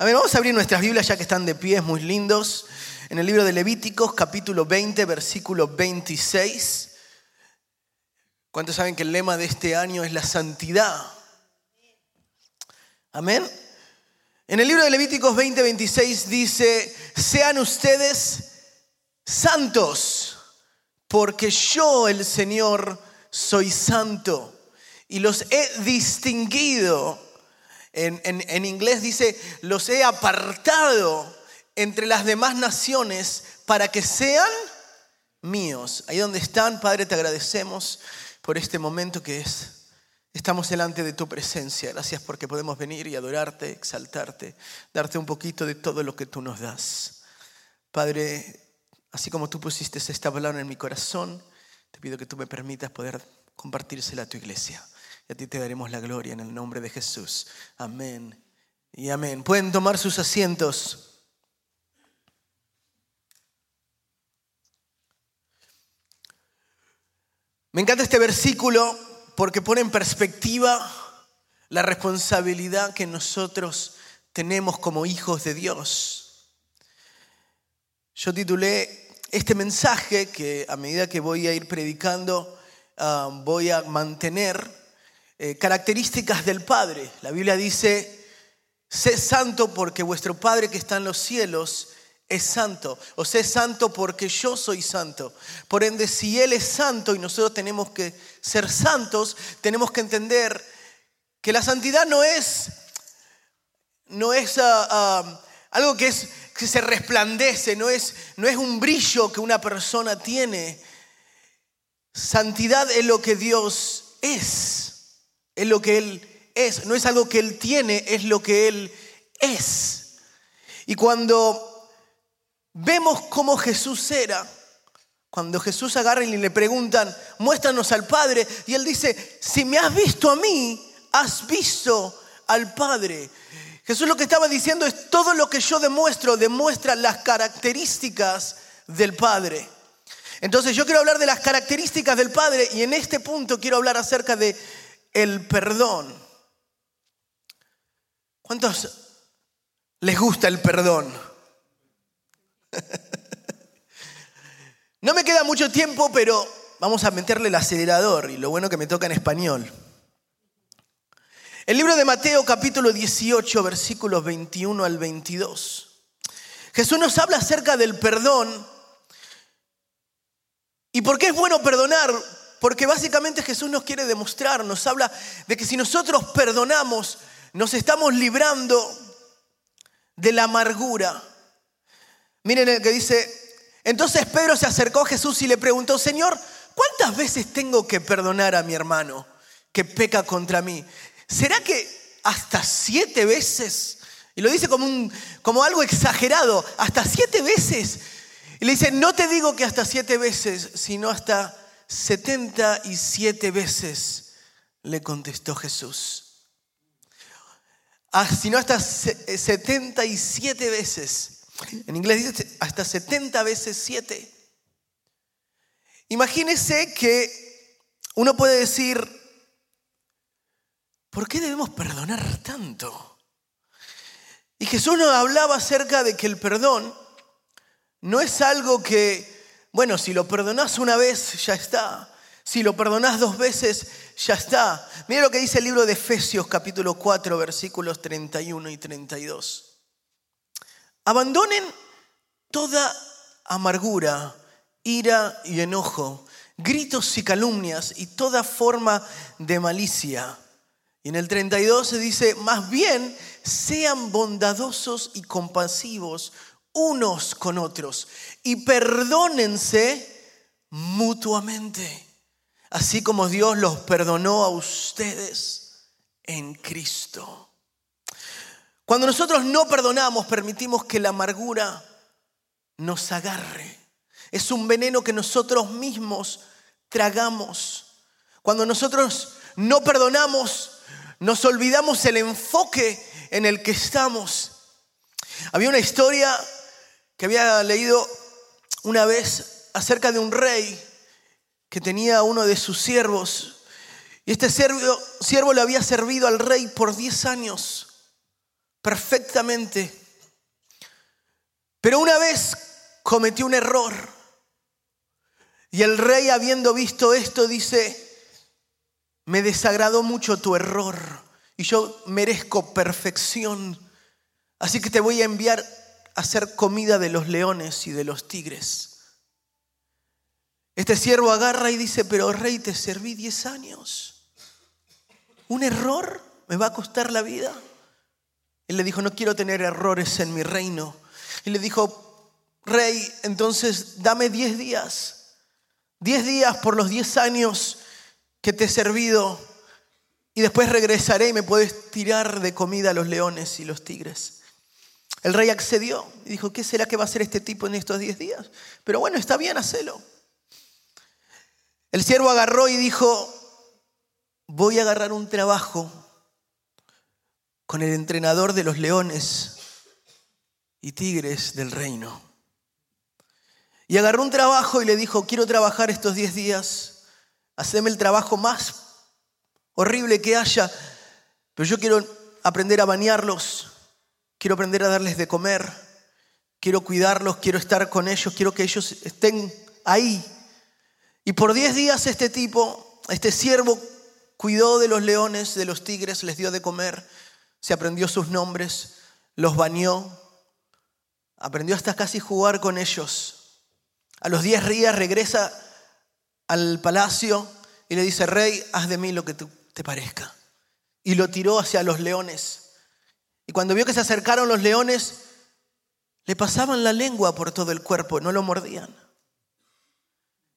A ver, vamos a abrir nuestras Biblias ya que están de pies muy lindos. En el libro de Levíticos, capítulo 20, versículo 26. ¿Cuántos saben que el lema de este año es la santidad? Amén. En el libro de Levíticos 20, 26 dice, sean ustedes santos, porque yo, el Señor, soy santo y los he distinguido en, inglés dice, los he apartado entre las demás naciones para que sean míos. Ahí donde están, Padre, te agradecemos por este momento que es. Estamos delante de tu presencia. Gracias porque podemos venir y adorarte, exaltarte, darte un poquito de todo lo que tú nos das. Padre, así como tú pusiste esta palabra en mi corazón, te pido que tú me permitas poder compartírsela a tu iglesia. Y a ti te daremos la gloria en el nombre de Jesús. Amén y amén. Pueden tomar sus asientos. Me encanta este versículo porque pone en perspectiva la responsabilidad que nosotros tenemos como hijos de Dios. Yo titulé este mensaje que a medida que voy a ir predicando ah, voy a mantener eh, características del Padre. La Biblia dice, sé santo porque vuestro Padre que está en los cielos es santo. O sé santo porque yo soy santo. Por ende, si Él es santo y nosotros tenemos que ser santos, tenemos que entender que la santidad no es, no es ah, ah, algo que, es, que se resplandece, no es, no es un brillo que una persona tiene. Santidad es lo que Dios es. Es lo que Él es. No es algo que Él tiene, es lo que Él es. Y cuando vemos cómo Jesús era, cuando Jesús agarra y le preguntan, muéstranos al Padre, y Él dice, si me has visto a mí, has visto al Padre. Jesús lo que estaba diciendo es, todo lo que yo demuestro demuestra las características del Padre. Entonces yo quiero hablar de las características del Padre y en este punto quiero hablar acerca de el perdón. ¿Cuántos les gusta el perdón? No me queda mucho tiempo, pero vamos a meterle el acelerador y lo bueno que me toca en español. El libro de Mateo capítulo 18 versículos 21 al 22. Jesús nos habla acerca del perdón y por qué es bueno perdonar, porque básicamente Jesús nos quiere demostrar, nos habla de que si nosotros perdonamos, nos estamos librando de la amargura. Miren el que dice, entonces Pedro se acercó a Jesús y le preguntó, Señor, ¿cuántas veces tengo que perdonar a mi hermano que peca contra mí? ¿Será que hasta siete veces? Y lo dice como, un, como algo exagerado, hasta siete veces. Y le dice, no te digo que hasta siete veces, sino hasta 77 veces le contestó Jesús. Ah, sino hasta 77 eh, veces. En inglés dice hasta 70 veces 7. Imagínese que uno puede decir, ¿por qué debemos perdonar tanto? Y Jesús nos hablaba acerca de que el perdón no es algo que bueno, si lo perdonás una vez, ya está. Si lo perdonás dos veces, ya está. Mira lo que dice el libro de Efesios capítulo 4 versículos 31 y 32. Abandonen toda amargura, ira y enojo, gritos y calumnias y toda forma de malicia. Y en el 32 se dice, más bien sean bondadosos y compasivos unos con otros y perdónense mutuamente, así como Dios los perdonó a ustedes en Cristo. Cuando nosotros no perdonamos, permitimos que la amargura nos agarre. Es un veneno que nosotros mismos tragamos. Cuando nosotros no perdonamos, nos olvidamos el enfoque en el que estamos. Había una historia que había leído una vez acerca de un rey que tenía uno de sus siervos. Y este siervo, le había servido al rey por 10 años. perfectamente. Pero una vez cometió un error. Y el rey, habiendo visto esto, dice, me desagradó mucho tu error y yo merezco perfección. Así que te voy a enviar hacer comida de los leones y de los tigres. Este siervo agarra y dice, pero rey, te serví diez años. ¿Un error me va a costar la vida? Él le dijo, no quiero tener errores en mi reino. Y le dijo, rey, entonces dame diez días. Diez días por los diez años que te he servido. Y después regresaré y me puedes tirar de comida a los leones y los tigres. El rey accedió y dijo, ¿qué será que va a hacer este tipo en estos diez días? Pero bueno, está bien, hacelo. El siervo agarró y dijo, voy a agarrar un trabajo con el entrenador de los leones y tigres del reino. Y agarró un trabajo y le dijo, quiero trabajar estos 10 días, haceme el trabajo más horrible que haya, pero yo quiero aprender a bañarlos, quiero aprender a darles de comer, quiero cuidarlos, quiero estar con ellos, quiero que ellos estén ahí. Y por 10 días este tipo, este siervo, cuidó de los leones, de los tigres, les dio de comer se aprendió sus nombres, los bañó, aprendió hasta casi jugar con ellos. A los diez días regresa al palacio y le dice, rey, haz de mí lo que te parezca. Y lo tiró hacia los leones. Y cuando vio que se acercaron los leones, le pasaban la lengua por todo el cuerpo, no lo mordían.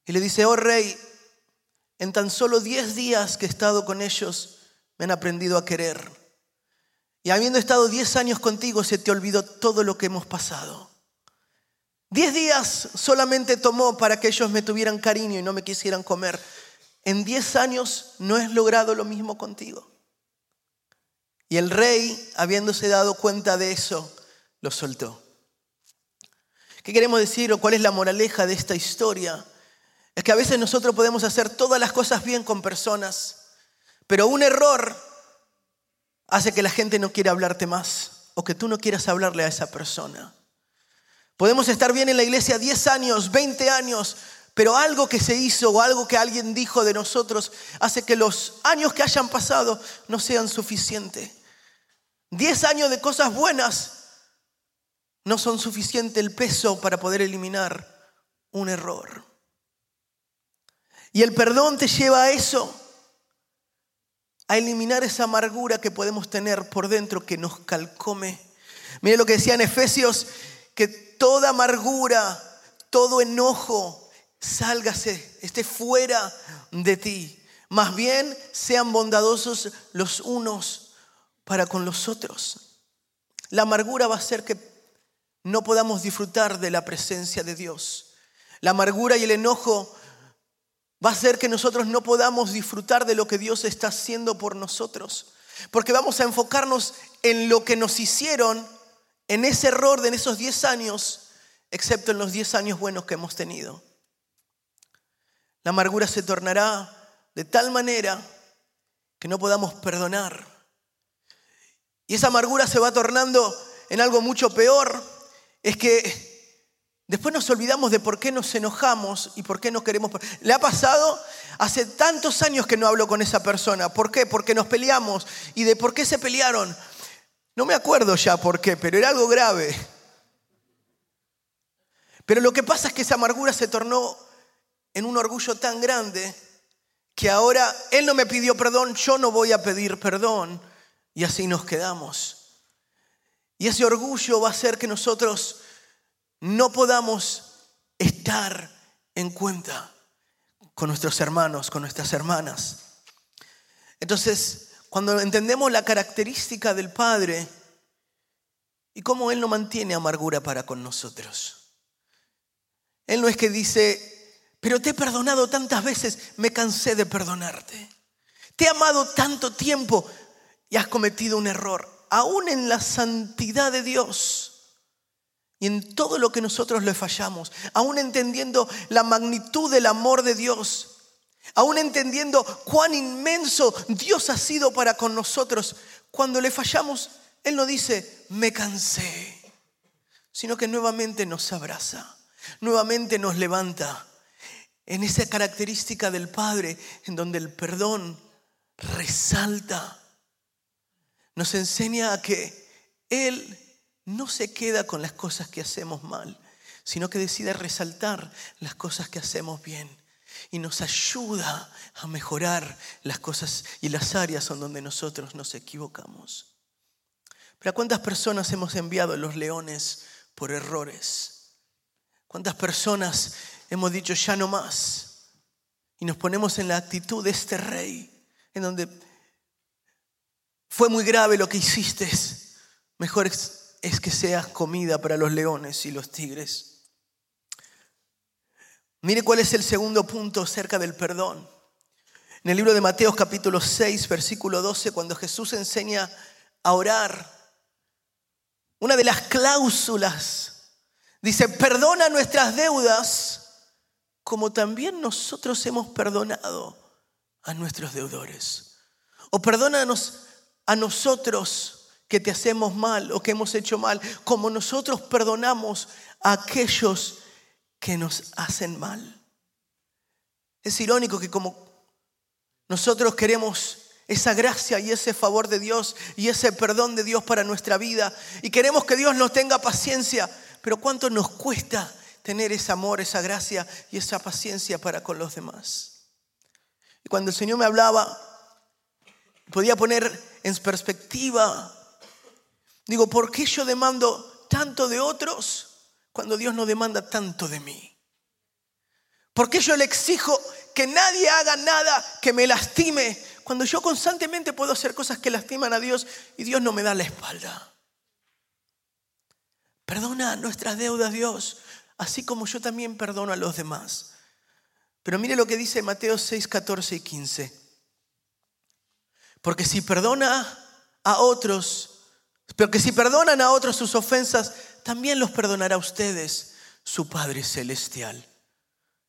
Y le dice, oh rey, en tan solo diez días que he estado con ellos, me han aprendido a querer y habiendo estado 10 años contigo, se te olvidó todo lo que hemos pasado. Diez días solamente tomó para que ellos me tuvieran cariño y no me quisieran comer. En diez años no has logrado lo mismo contigo. Y el rey, habiéndose dado cuenta de eso, lo soltó. ¿Qué queremos decir o cuál es la moraleja de esta historia? Es que a veces nosotros podemos hacer todas las cosas bien con personas, pero un error hace que la gente no quiera hablarte más o que tú no quieras hablarle a esa persona. Podemos estar bien en la iglesia 10 años, 20 años, pero algo que se hizo o algo que alguien dijo de nosotros hace que los años que hayan pasado no sean suficientes. 10 años de cosas buenas no son suficiente el peso para poder eliminar un error. Y el perdón te lleva a eso a eliminar esa amargura que podemos tener por dentro que nos calcome. Mire lo que decía en Efesios, que toda amargura, todo enojo, sálgase, esté fuera de ti. Más bien sean bondadosos los unos para con los otros. La amargura va a hacer que no podamos disfrutar de la presencia de Dios. La amargura y el enojo va a hacer que nosotros no podamos disfrutar de lo que Dios está haciendo por nosotros. Porque vamos a enfocarnos en lo que nos hicieron en ese error de esos 10 años, excepto en los 10 años buenos que hemos tenido. La amargura se tornará de tal manera que no podamos perdonar. Y esa amargura se va tornando en algo mucho peor. Es que Después nos olvidamos de por qué nos enojamos y por qué no queremos. Le ha pasado hace tantos años que no hablo con esa persona. ¿Por qué? Porque nos peleamos. ¿Y de por qué se pelearon? No me acuerdo ya por qué, pero era algo grave. Pero lo que pasa es que esa amargura se tornó en un orgullo tan grande que ahora él no me pidió perdón, yo no voy a pedir perdón. Y así nos quedamos. Y ese orgullo va a hacer que nosotros no podamos estar en cuenta con nuestros hermanos, con nuestras hermanas. Entonces, cuando entendemos la característica del Padre y cómo Él no mantiene amargura para con nosotros. Él no es que dice, pero te he perdonado tantas veces, me cansé de perdonarte. Te he amado tanto tiempo y has cometido un error. Aún en la santidad de Dios, y en todo lo que nosotros le fallamos, aún entendiendo la magnitud del amor de Dios, aún entendiendo cuán inmenso Dios ha sido para con nosotros, cuando le fallamos, Él no dice, me cansé, sino que nuevamente nos abraza, nuevamente nos levanta en esa característica del Padre en donde el perdón resalta. Nos enseña a que Él no se queda con las cosas que hacemos mal, sino que decide resaltar las cosas que hacemos bien y nos ayuda a mejorar las cosas y las áreas en donde nosotros nos equivocamos. Pero ¿a cuántas personas hemos enviado los leones por errores? ¿Cuántas personas hemos dicho ya no más? Y nos ponemos en la actitud de este rey, en donde fue muy grave lo que hiciste, mejor es que seas comida para los leones y los tigres. Mire cuál es el segundo punto acerca del perdón. En el libro de Mateo capítulo 6, versículo 12, cuando Jesús enseña a orar, una de las cláusulas dice, perdona nuestras deudas como también nosotros hemos perdonado a nuestros deudores. O perdónanos a nosotros que te hacemos mal o que hemos hecho mal, como nosotros perdonamos a aquellos que nos hacen mal. Es irónico que como nosotros queremos esa gracia y ese favor de Dios y ese perdón de Dios para nuestra vida y queremos que Dios nos tenga paciencia, pero ¿cuánto nos cuesta tener ese amor, esa gracia y esa paciencia para con los demás? Y cuando el Señor me hablaba, podía poner en perspectiva, digo, ¿por qué yo demando tanto de otros? cuando Dios no demanda tanto de mí? ¿Por qué yo le exijo que nadie haga nada que me lastime cuando yo constantemente puedo hacer cosas que lastiman a Dios y Dios no me da la espalda? Perdona nuestras deudas, Dios, así como yo también perdono a los demás. Pero mire lo que dice Mateo 6, 14 y 15. Porque si perdona a otros, pero que si perdonan a otros sus ofensas, también los perdonará a ustedes su Padre Celestial.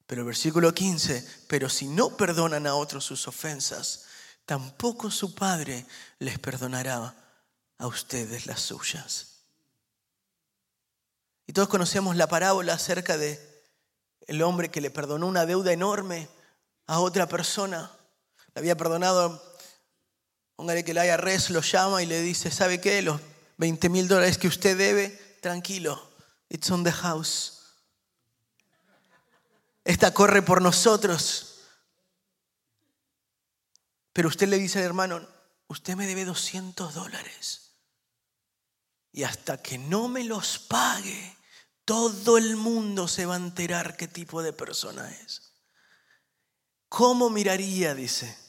Pero el versículo 15, pero si no perdonan a otros sus ofensas, tampoco su Padre les perdonará a ustedes las suyas. Y todos conocemos la parábola acerca de el hombre que le perdonó una deuda enorme a otra persona. Le había perdonado, póngale que el IRS lo llama y le dice, ¿sabe qué? Los 20 mil dólares que usted debe, tranquilo, it's on the house. Esta corre por nosotros. Pero usted le dice al hermano, usted me debe 200 dólares. Y hasta que no me los pague, todo el mundo se va a enterar qué tipo de persona es. ¿Cómo miraría? Dice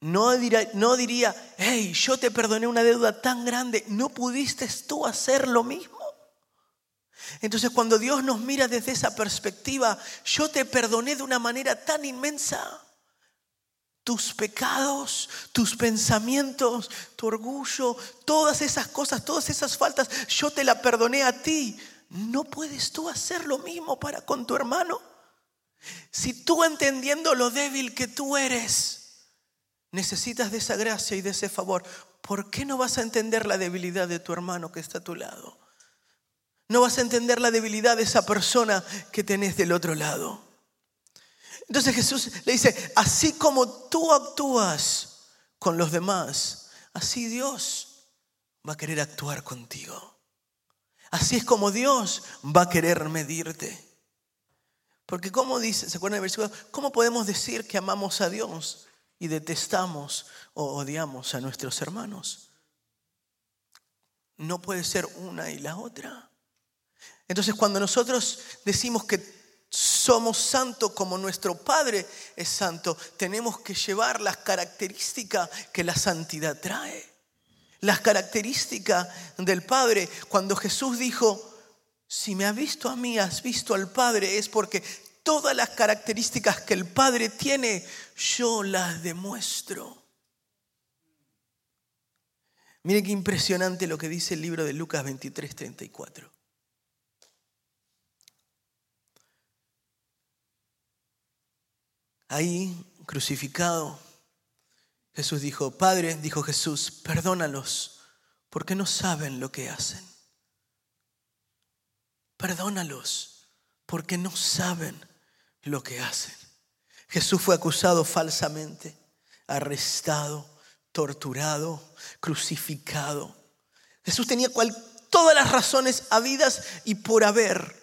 no diría, no diría, hey, yo te perdoné una deuda tan grande, ¿no pudiste tú hacer lo mismo? Entonces cuando Dios nos mira desde esa perspectiva, yo te perdoné de una manera tan inmensa. Tus pecados, tus pensamientos, tu orgullo, todas esas cosas, todas esas faltas, yo te la perdoné a ti. ¿No puedes tú hacer lo mismo para con tu hermano? Si tú entendiendo lo débil que tú eres, necesitas de esa gracia y de ese favor, ¿por qué no vas a entender la debilidad de tu hermano que está a tu lado? No vas a entender la debilidad de esa persona que tenés del otro lado. Entonces Jesús le dice, así como tú actúas con los demás, así Dios va a querer actuar contigo. Así es como Dios va a querer medirte. Porque como dice, ¿se acuerdan del versículo? ¿Cómo podemos decir que amamos a Dios y detestamos o odiamos a nuestros hermanos. No puede ser una y la otra. Entonces cuando nosotros decimos que somos santos como nuestro Padre es santo, tenemos que llevar las características que la santidad trae. Las características del Padre. Cuando Jesús dijo, si me has visto a mí, has visto al Padre, es porque todas las características que el Padre tiene, yo las demuestro. Mire qué impresionante lo que dice el libro de Lucas 23, 34. Ahí, crucificado, Jesús dijo, Padre, dijo Jesús, perdónalos porque no saben lo que hacen. Perdónalos porque no saben lo que hacen. Jesús fue acusado falsamente, arrestado, torturado, crucificado. Jesús tenía todas las razones habidas y por haber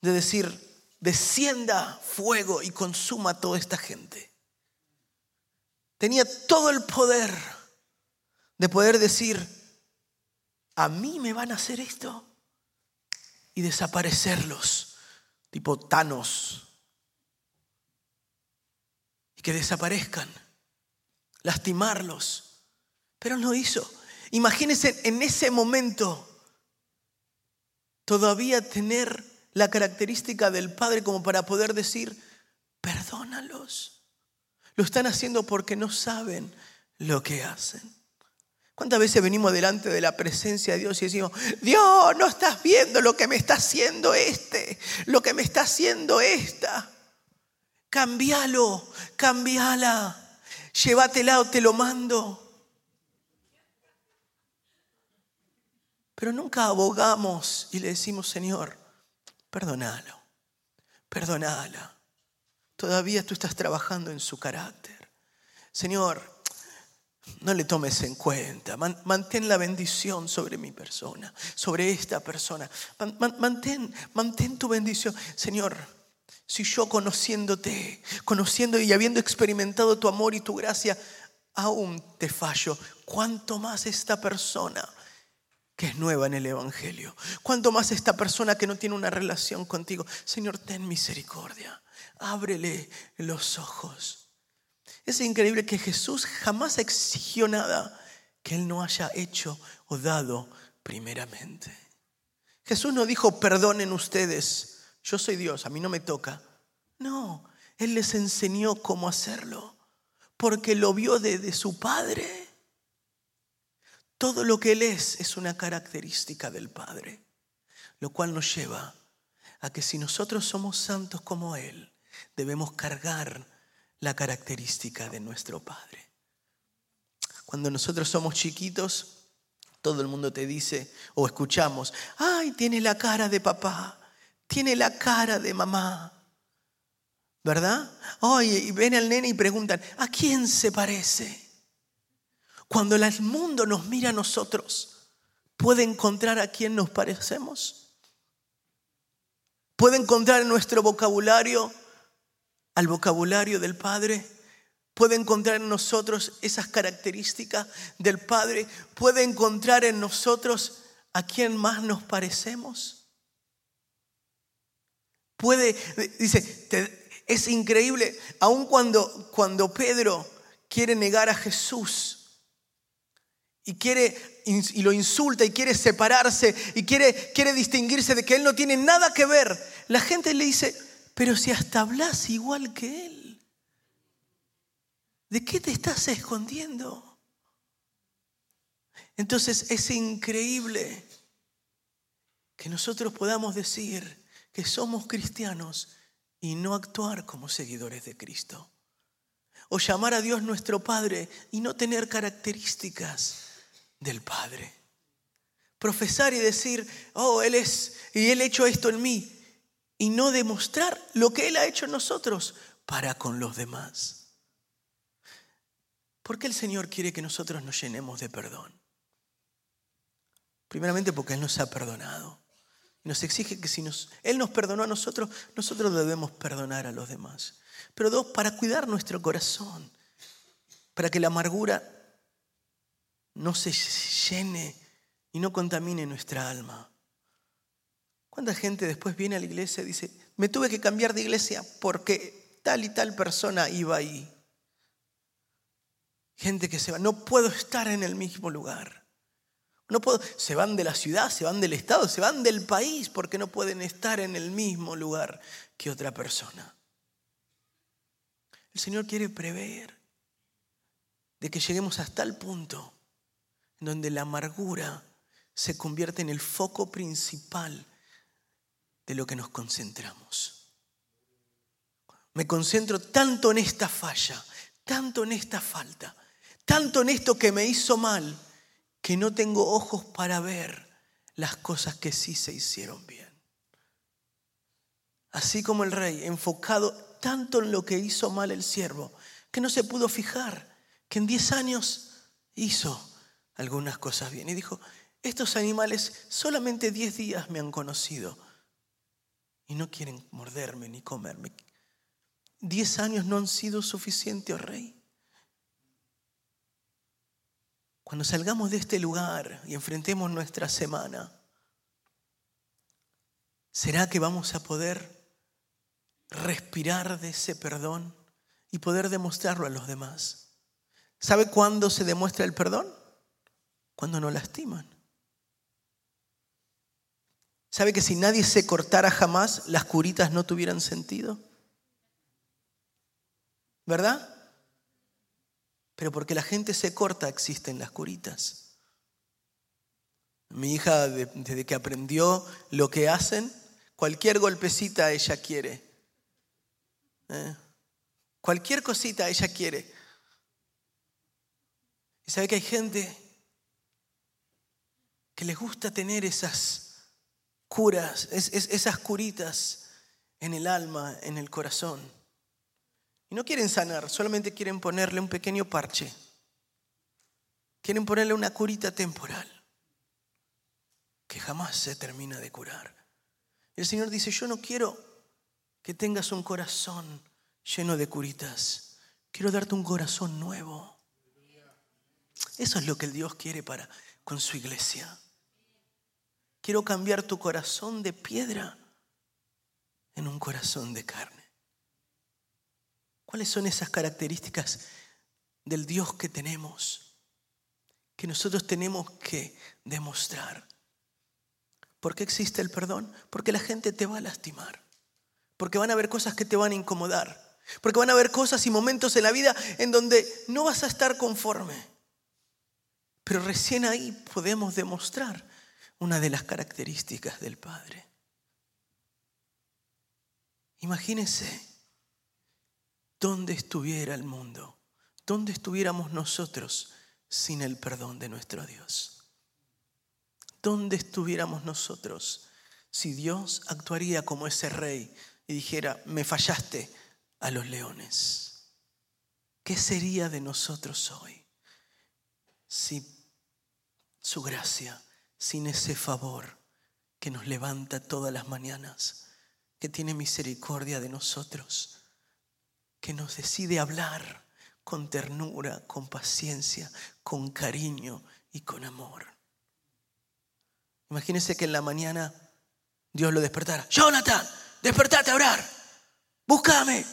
de decir, descienda fuego y consuma a toda esta gente. Tenía todo el poder de poder decir, a mí me van a hacer esto y desaparecerlos, tipo Thanos, que desaparezcan, lastimarlos. Pero no hizo. Imagínense en ese momento todavía tener la característica del Padre como para poder decir, perdónalos. Lo están haciendo porque no saben lo que hacen. ¿Cuántas veces venimos delante de la presencia de Dios y decimos, Dios, no estás viendo lo que me está haciendo este, lo que me está haciendo esta? Cambialo, cambiala, llévatela o te lo mando. Pero nunca abogamos y le decimos, Señor, perdónalo, perdónala. Todavía tú estás trabajando en su carácter. Señor, no le tomes en cuenta. Mantén la bendición sobre mi persona, sobre esta persona. Mantén, mantén tu bendición. Señor, si yo conociéndote, conociendo y habiendo experimentado tu amor y tu gracia, aún te fallo, ¿cuánto más esta persona que es nueva en el Evangelio? ¿Cuánto más esta persona que no tiene una relación contigo? Señor, ten misericordia. Ábrele los ojos. Es increíble que Jesús jamás exigió nada que Él no haya hecho o dado primeramente. Jesús no dijo, perdonen ustedes, yo soy Dios, a mí no me toca. No, Él les enseñó cómo hacerlo, porque lo vio desde su Padre. Todo lo que Él es es una característica del Padre, lo cual nos lleva a que si nosotros somos santos como Él, debemos cargar la característica de nuestro Padre. Cuando nosotros somos chiquitos, todo el mundo te dice o escuchamos, ay, tiene la cara de papá, tiene la cara de mamá. ¿Verdad? Oye, y ven al nene y preguntan, ¿a quién se parece? Cuando el mundo nos mira a nosotros, ¿puede encontrar a quién nos parecemos? ¿Puede encontrar en nuestro vocabulario al vocabulario del Padre, puede encontrar en nosotros esas características del Padre, puede encontrar en nosotros a quien más nos parecemos. Puede, dice, es increíble, aun cuando, cuando Pedro quiere negar a Jesús y quiere y lo insulta y quiere separarse y quiere, quiere distinguirse de que él no tiene nada que ver, la gente le dice, pero si hasta hablas igual que Él, ¿de qué te estás escondiendo? Entonces es increíble que nosotros podamos decir que somos cristianos y no actuar como seguidores de Cristo. O llamar a Dios nuestro Padre y no tener características del Padre. Profesar y decir, oh, Él es, y Él ha hecho esto en mí y no demostrar lo que Él ha hecho en nosotros para con los demás. ¿Por qué el Señor quiere que nosotros nos llenemos de perdón? Primeramente porque Él nos ha perdonado. Y nos exige que si Él nos perdonó a nosotros, nosotros debemos perdonar a los demás. Pero dos, para cuidar nuestro corazón, para que la amargura no se llene y no contamine nuestra alma. ¿Cuánta gente después viene a la iglesia y dice, me tuve que cambiar de iglesia porque tal y tal persona iba ahí? Gente que se va, no puedo estar en el mismo lugar. No puedo, se van de la ciudad, se van del estado, se van del país porque no pueden estar en el mismo lugar que otra persona. El Señor quiere prever de que lleguemos hasta el punto en donde la amargura se convierte en el foco principal de lo que nos concentramos. Me concentro tanto en esta falla, tanto en esta falta, tanto en esto que me hizo mal, que no tengo ojos para ver las cosas que sí se hicieron bien. Así como el rey, enfocado tanto en lo que hizo mal el siervo, que no se pudo fijar que en 10 años hizo algunas cosas bien. Y dijo, estos animales solamente 10 días me han conocido y no quieren morderme ni comerme. ¿Diez años no han sido suficientes, oh rey? Cuando salgamos de este lugar y enfrentemos nuestra semana, ¿será que vamos a poder respirar de ese perdón y poder demostrarlo a los demás? ¿Sabe cuándo se demuestra el perdón? Cuando no lastiman. ¿Sabe que si nadie se cortara jamás, las curitas no tuvieran sentido? ¿Verdad? Pero porque la gente se corta existen las curitas. Mi hija, desde que aprendió lo que hacen, cualquier golpecita ella quiere. ¿Eh? Cualquier cosita ella quiere. Y sabe que hay gente que les gusta tener esas curas, esas curitas en el alma, en el corazón. Y no quieren sanar, solamente quieren ponerle un pequeño parche. Quieren ponerle una curita temporal que jamás se termina de curar. El Señor dice, yo no quiero que tengas un corazón lleno de curitas. Quiero darte un corazón nuevo. Eso es lo que el Dios quiere para con su iglesia. Quiero cambiar tu corazón de piedra en un corazón de carne. ¿Cuáles son esas características del Dios que tenemos? Que nosotros tenemos que demostrar. ¿Por qué existe el perdón? Porque la gente te va a lastimar. Porque van a haber cosas que te van a incomodar. Porque van a haber cosas y momentos en la vida en donde no vas a estar conforme. Pero recién ahí podemos demostrar una de las características del Padre. Imagínense dónde estuviera el mundo, dónde estuviéramos nosotros sin el perdón de nuestro Dios. ¿Dónde estuviéramos nosotros si Dios actuaría como ese rey y dijera, me fallaste a los leones? ¿Qué sería de nosotros hoy si su gracia sin ese favor que nos levanta todas las mañanas, que tiene misericordia de nosotros, que nos decide hablar con ternura, con paciencia, con cariño y con amor. Imagínense que en la mañana Dios lo despertara. Jonathan, despertate a orar. Búscame.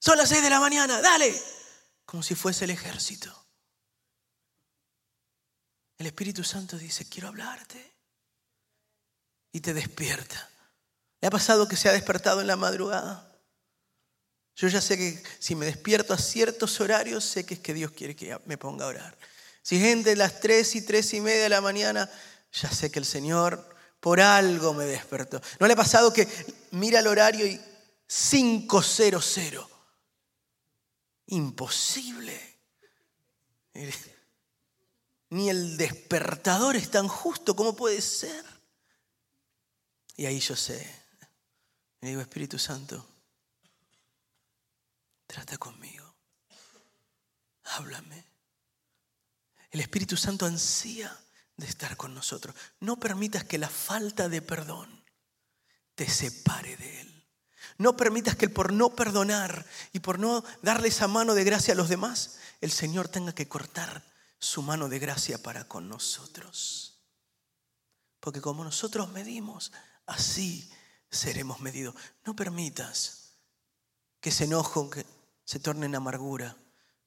Son las seis de la mañana, dale. Como si fuese el ejército. El Espíritu Santo dice, quiero hablarte. Y te despierta. ¿Le ha pasado que se ha despertado en la madrugada? Yo ya sé que si me despierto a ciertos horarios, sé que es que Dios quiere que me ponga a orar. Si es entre las tres y tres y media de la mañana, ya sé que el Señor por algo me despertó. ¿No le ha pasado que mira el horario y 500? Imposible ni el despertador es tan justo, ¿cómo puede ser? Y ahí yo sé, le digo, Espíritu Santo, trata conmigo, háblame. El Espíritu Santo ansía de estar con nosotros. No permitas que la falta de perdón te separe de Él. No permitas que por no perdonar y por no darle esa mano de gracia a los demás, el Señor tenga que cortar su mano de gracia para con nosotros. Porque como nosotros medimos, así seremos medidos. No permitas que ese enojo se torne en amargura,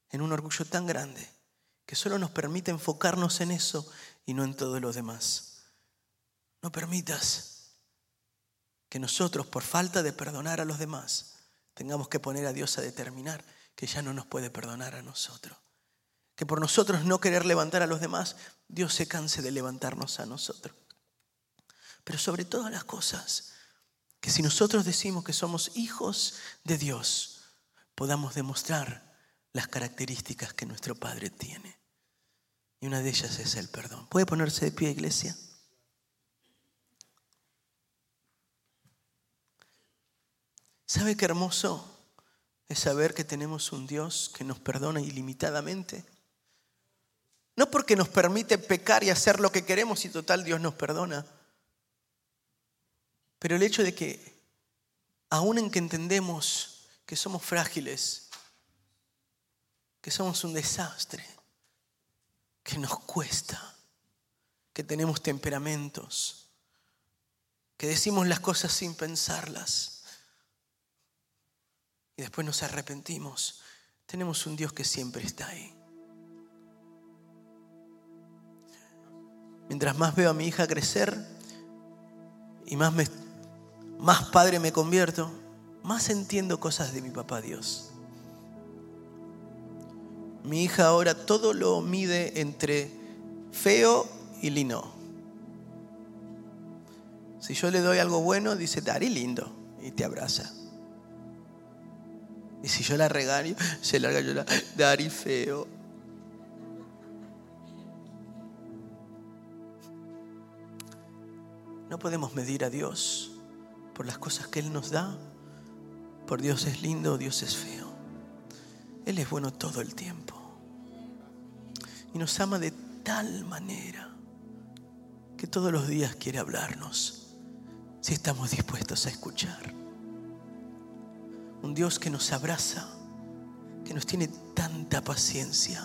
en un orgullo tan grande, que solo nos permite enfocarnos en eso y no en todo lo demás. No permitas que nosotros, por falta de perdonar a los demás, tengamos que poner a Dios a determinar que ya no nos puede perdonar a nosotros que por nosotros no querer levantar a los demás, Dios se canse de levantarnos a nosotros. Pero sobre todas las cosas, que si nosotros decimos que somos hijos de Dios, podamos demostrar las características que nuestro Padre tiene. Y una de ellas es el perdón. ¿Puede ponerse de pie, iglesia? ¿Sabe qué hermoso es saber que tenemos un Dios que nos perdona ilimitadamente? No porque nos permite pecar y hacer lo que queremos y total Dios nos perdona. Pero el hecho de que, aun en que entendemos que somos frágiles, que somos un desastre, que nos cuesta, que tenemos temperamentos, que decimos las cosas sin pensarlas y después nos arrepentimos, tenemos un Dios que siempre está ahí. Mientras más veo a mi hija crecer y más, más padre me convierto, más entiendo cosas de mi papá Dios. Mi hija ahora todo lo mide entre feo y lindo. Si yo le doy algo bueno, dice, Dari lindo, y te abraza. Y si yo la regaño, se larga yo la, Dari feo. No podemos medir a Dios por las cosas que Él nos da, por Dios es lindo, Dios es feo. Él es bueno todo el tiempo. Y nos ama de tal manera que todos los días quiere hablarnos si estamos dispuestos a escuchar. Un Dios que nos abraza, que nos tiene tanta paciencia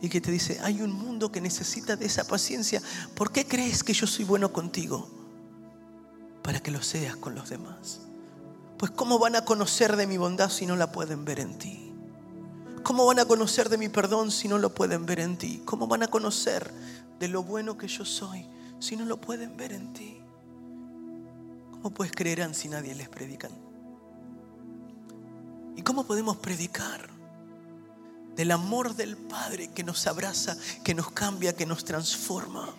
y que te dice, hay un mundo que necesita de esa paciencia. ¿Por qué crees que yo soy bueno contigo? Para que lo seas con los demás. Pues ¿cómo van a conocer de mi bondad si no la pueden ver en ti? ¿Cómo van a conocer de mi perdón si no lo pueden ver en ti? ¿Cómo van a conocer de lo bueno que yo soy si no lo pueden ver en ti? ¿Cómo pues creerán si nadie les predica? ¿Y cómo podemos predicar? del amor del Padre que nos abraza, que nos cambia, que nos transforma,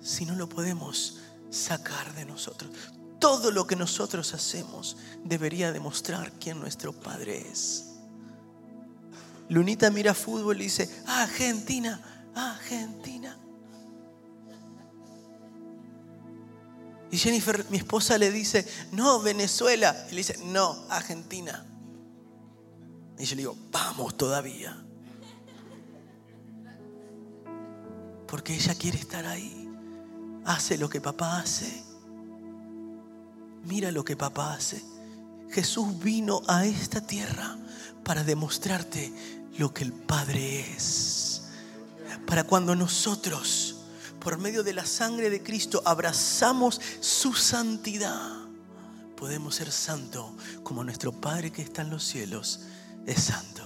si no lo podemos sacar de nosotros. Todo lo que nosotros hacemos debería demostrar quién nuestro Padre es. Lunita mira fútbol y dice, Argentina, Argentina. Y Jennifer, mi esposa, le dice, no, Venezuela. Y le dice, no, Argentina. Y yo le digo, vamos todavía. Porque ella quiere estar ahí. Hace lo que papá hace. Mira lo que papá hace. Jesús vino a esta tierra para demostrarte lo que el Padre es. Para cuando nosotros, por medio de la sangre de Cristo, abrazamos su santidad, podemos ser santo como nuestro Padre que está en los cielos es santo.